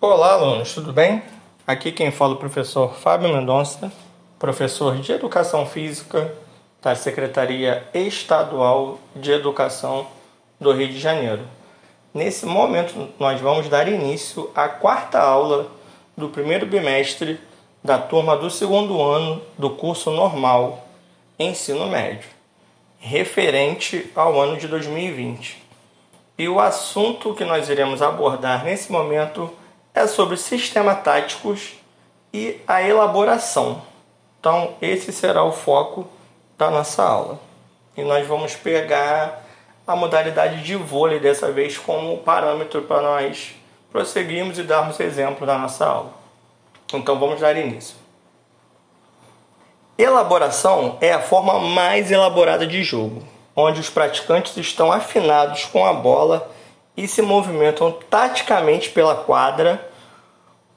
Olá, alunos, tudo bem? Aqui quem fala é o professor Fábio Mendonça, professor de Educação Física da Secretaria Estadual de Educação do Rio de Janeiro. Nesse momento, nós vamos dar início à quarta aula do primeiro bimestre da turma do segundo ano do curso normal Ensino Médio, referente ao ano de 2020. E o assunto que nós iremos abordar nesse momento é sobre sistemas táticos e a elaboração. Então, esse será o foco da nossa aula. E nós vamos pegar a modalidade de vôlei dessa vez como parâmetro para nós prosseguirmos e darmos exemplo da nossa aula. Então, vamos dar início. Elaboração é a forma mais elaborada de jogo, onde os praticantes estão afinados com a bola e se movimentam taticamente pela quadra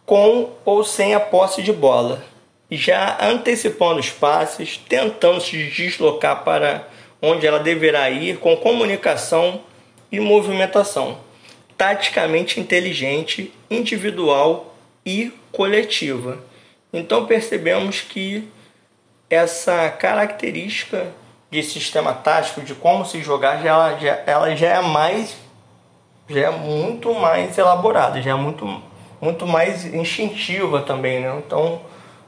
com ou sem a posse de bola, já antecipando os passes, tentando se deslocar para onde ela deverá ir com comunicação e movimentação, taticamente inteligente, individual e coletiva. Então percebemos que essa característica de sistema tático, de como se jogar, já, já, ela já é mais já é muito mais elaborada, já é muito, muito mais instintiva também, né? Então,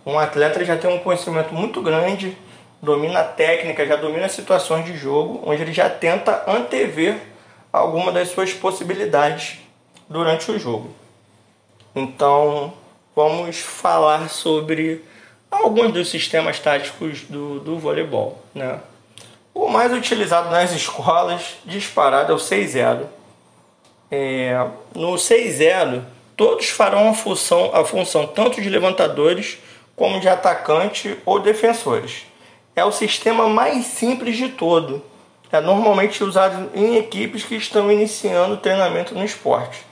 um atleta já tem um conhecimento muito grande, domina a técnica, já domina as situações de jogo, onde ele já tenta antever alguma das suas possibilidades durante o jogo. Então, vamos falar sobre alguns dos sistemas táticos do, do voleibol, né? O mais utilizado nas escolas, disparado, é o 6-0 é, no 6-0, todos farão a função, a função tanto de levantadores como de atacante ou defensores. É o sistema mais simples de todo. É normalmente usado em equipes que estão iniciando treinamento no esporte.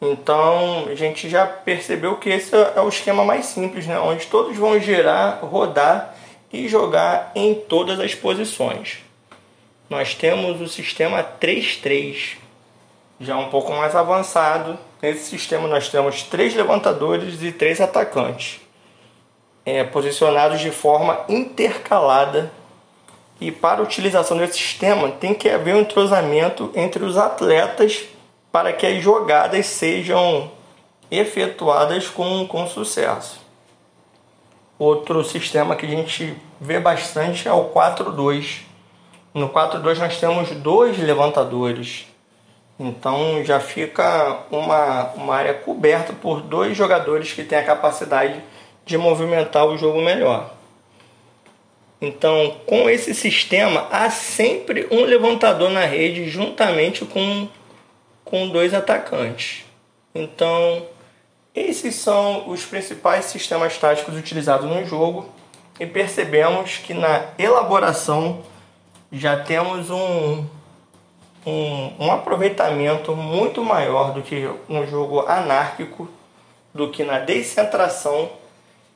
Então a gente já percebeu que esse é o esquema mais simples, né? onde todos vão gerar, rodar e jogar em todas as posições. Nós temos o sistema 3-3, já um pouco mais avançado. Nesse sistema nós temos três levantadores e três atacantes, é, posicionados de forma intercalada. E para a utilização desse sistema tem que haver um entrosamento entre os atletas para que as jogadas sejam efetuadas com, com sucesso. Outro sistema que a gente vê bastante é o 4-2. No 4-2 nós temos dois levantadores então já fica uma, uma área coberta por dois jogadores que têm a capacidade de movimentar o jogo melhor. Então, com esse sistema, há sempre um levantador na rede juntamente com, com dois atacantes. Então, esses são os principais sistemas táticos utilizados no jogo e percebemos que na elaboração já temos um, um, um aproveitamento muito maior do que no jogo anárquico, do que na descentração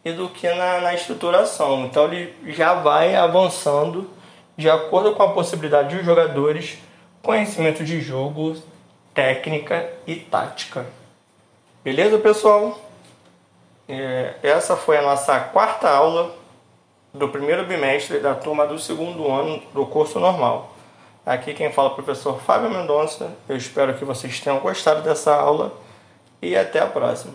e do que na, na estruturação. Então ele já vai avançando de acordo com a possibilidade dos jogadores, conhecimento de jogo, técnica e tática. Beleza, pessoal? É, essa foi a nossa quarta aula do primeiro bimestre da turma do segundo ano do curso normal. Aqui quem fala é o professor Fábio Mendonça. Eu espero que vocês tenham gostado dessa aula e até a próxima.